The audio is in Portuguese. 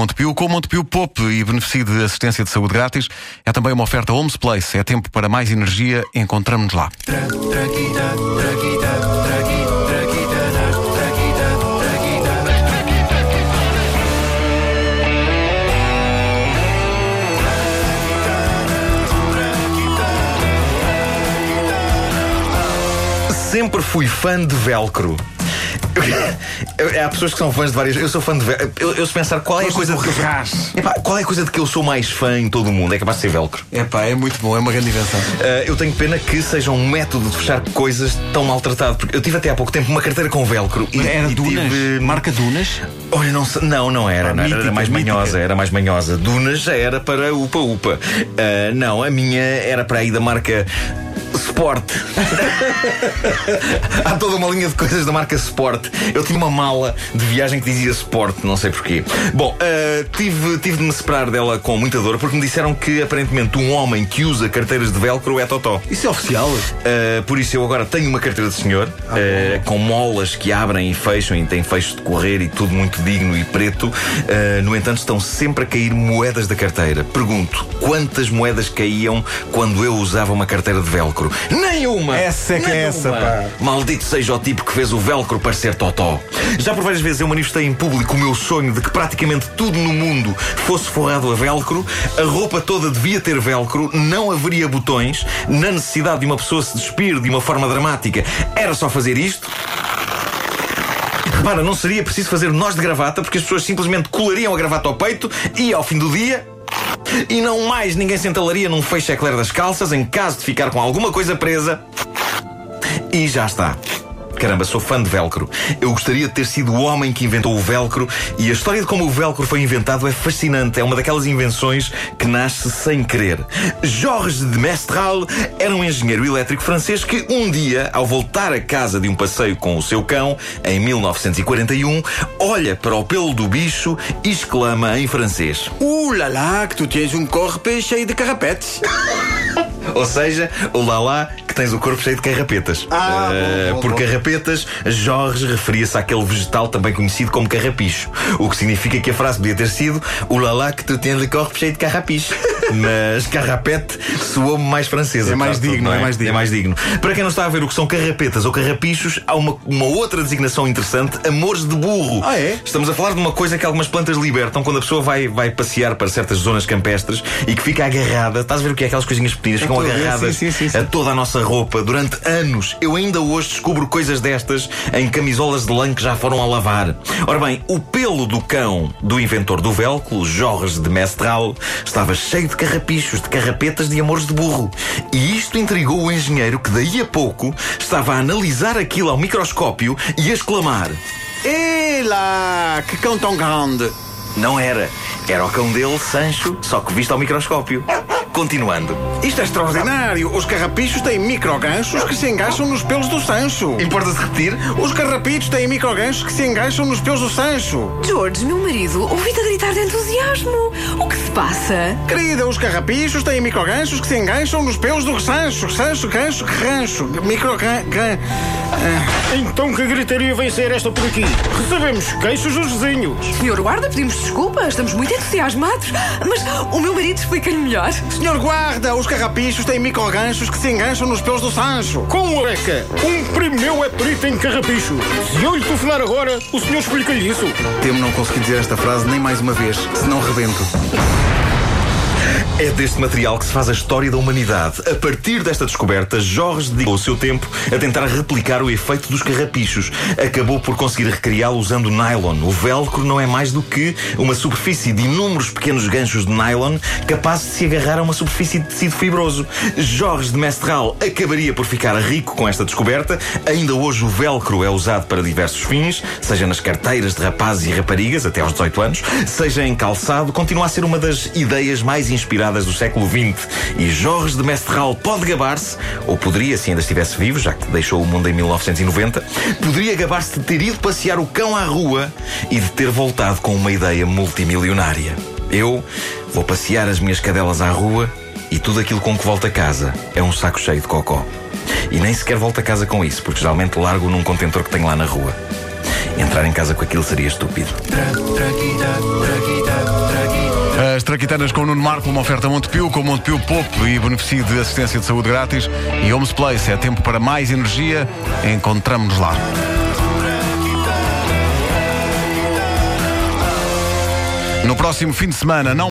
Montepio com o Montepio Pop e beneficio de assistência de saúde grátis. É também uma oferta Homes Place. É tempo para mais energia. Encontramos-nos lá. Sempre fui fã de velcro. Há pessoas que são fãs de várias. Eu sou fã de velcro. Eu, eu se pensar qual é a coisa de que. Epá, qual é a coisa de que eu sou mais fã em todo o mundo? É capaz de ser velcro. É pá, é muito bom, é uma grande invenção. Uh, eu tenho pena que seja um método de fechar coisas tão maltratado. Porque eu tive até há pouco tempo uma carteira com velcro. E, era e Dunas? Tive... Marca Dunas? Olha, não, não, não era. não, mítica, era mais mítica. manhosa, era mais manhosa. Dunas já era para Upa Upa. Uh, não, a minha era para aí da marca Sport. Há toda uma linha de coisas da marca Sport. Eu tinha uma mala de viagem que dizia Sport, não sei porquê. Bom, uh, tive, tive de me separar dela com muita dor porque me disseram que aparentemente um homem que usa carteiras de velcro é totó. Isso é oficial? Uh, por isso eu agora tenho uma carteira de senhor ah, uh, com molas que abrem e fecham e tem fechos de correr e tudo muito digno e preto. no entanto, estão sempre a cair moedas da carteira. Pergunto, quantas moedas caíam quando eu usava uma carteira de velcro? Velcro. Nenhuma! Essa é que é essa, pá. Maldito seja o tipo que fez o velcro parecer totó. Já por várias vezes eu manifestei em público o meu sonho de que praticamente tudo no mundo fosse forrado a velcro, a roupa toda devia ter velcro, não haveria botões, na necessidade de uma pessoa se despir de uma forma dramática, era só fazer isto. Repara, não seria preciso fazer nós de gravata, porque as pessoas simplesmente colariam a gravata ao peito e, ao fim do dia, e não mais ninguém se entalaria num fecho eclair das calças em caso de ficar com alguma coisa presa. E já está. Caramba, sou fã de velcro. Eu gostaria de ter sido o homem que inventou o velcro e a história de como o velcro foi inventado é fascinante. É uma daquelas invenções que nasce sem querer. Georges de Mestral era um engenheiro elétrico francês que um dia, ao voltar a casa de um passeio com o seu cão, em 1941, olha para o pelo do bicho e exclama em francês: Uh lá lá, que tu tens um corpo cheio de carrapetes. Ou seja, o Lala que tens o corpo cheio de carrapetas. Ah, bom, bom, por bom. carrapetas, Jorge referia-se àquele vegetal também conhecido como carrapicho. O que significa que a frase podia ter sido o Lala que tu tens o corpo cheio de carrapicho. Mas carrapete soou-me mais francesa. É mais digno, é? é? mais digno. É mais digno. Para quem não está a ver o que são carrapetas ou carrapichos, há uma, uma outra designação interessante: amores de burro. Ah, é? Estamos a falar de uma coisa que algumas plantas libertam quando a pessoa vai, vai passear para certas zonas campestres e que fica agarrada. Estás a ver o que é aquelas coisinhas pequenas? Ficam agarradas sim, sim, sim, a toda a nossa roupa durante anos. Eu ainda hoje descubro coisas destas em camisolas de lã que já foram a lavar. Ora bem, o pelo do cão do inventor do velcro, Jorge de Mestral, estava cheio de carrapichos, de carrapetas de amores de burro. E isto intrigou o engenheiro que daí a pouco estava a analisar aquilo ao microscópio e a exclamar: Ela, que cão tão grande! Não era. Era o cão dele, Sancho, só que visto ao microscópio. Continuando. Isto é extraordinário. Os carrapichos têm microganchos que se engaixam nos pelos do Sancho. Importa-se repetir? Os carrapitos têm microganchos que se engaixam nos pelos do Sancho. George, meu marido, ouvi-te a gritar de entusiasmo. O que se passa? Querida, os carrapichos têm microganchos que se engaixam nos pelos do Sancho. Sancho, gancho, rancho. Microgan... Ah. Então que gritaria vai ser esta por aqui? Recebemos queixos dos vizinhos. Senhor guarda, pedimos desculpa. Estamos muito entusiasmados. Mas o meu marido explica-lhe melhor. Senhor guarda, os carrapichos têm microganchos que se engancham nos pelos do Sancho. Com oreca, um primo meu é perito em carrapichos. Se eu lhe telefonar agora, o senhor explica-lhe isso. Temo não conseguir dizer esta frase nem mais uma vez, senão rebento. É deste material que se faz a história da humanidade. A partir desta descoberta, Jorge dedicou o seu tempo a tentar replicar o efeito dos carrapichos. Acabou por conseguir recriá-lo usando nylon. O velcro não é mais do que uma superfície de inúmeros pequenos ganchos de nylon capazes de se agarrar a uma superfície de tecido fibroso. Jorge de Mestral acabaria por ficar rico com esta descoberta. Ainda hoje o velcro é usado para diversos fins, seja nas carteiras de rapazes e raparigas até aos 18 anos, seja em calçado, continua a ser uma das ideias mais inspiradas do século XX. E Jorge de Mestral pode gabar-se, ou poderia, se ainda estivesse vivo, já que deixou o mundo em 1990, poderia gabar-se de ter ido passear o cão à rua e de ter voltado com uma ideia multimilionária. Eu vou passear as minhas cadelas à rua e tudo aquilo com que volto a casa é um saco cheio de cocó. E nem sequer volto a casa com isso, porque geralmente largo num contentor que tenho lá na rua. Entrar em casa com aquilo seria estúpido. Tra, tra, Traquitanas com o Nuno Marco, uma oferta Montepio, com Montepio Pop e beneficio de assistência de saúde grátis. E Homes Place, é tempo para mais energia. Encontramos-nos lá. No próximo fim de semana, não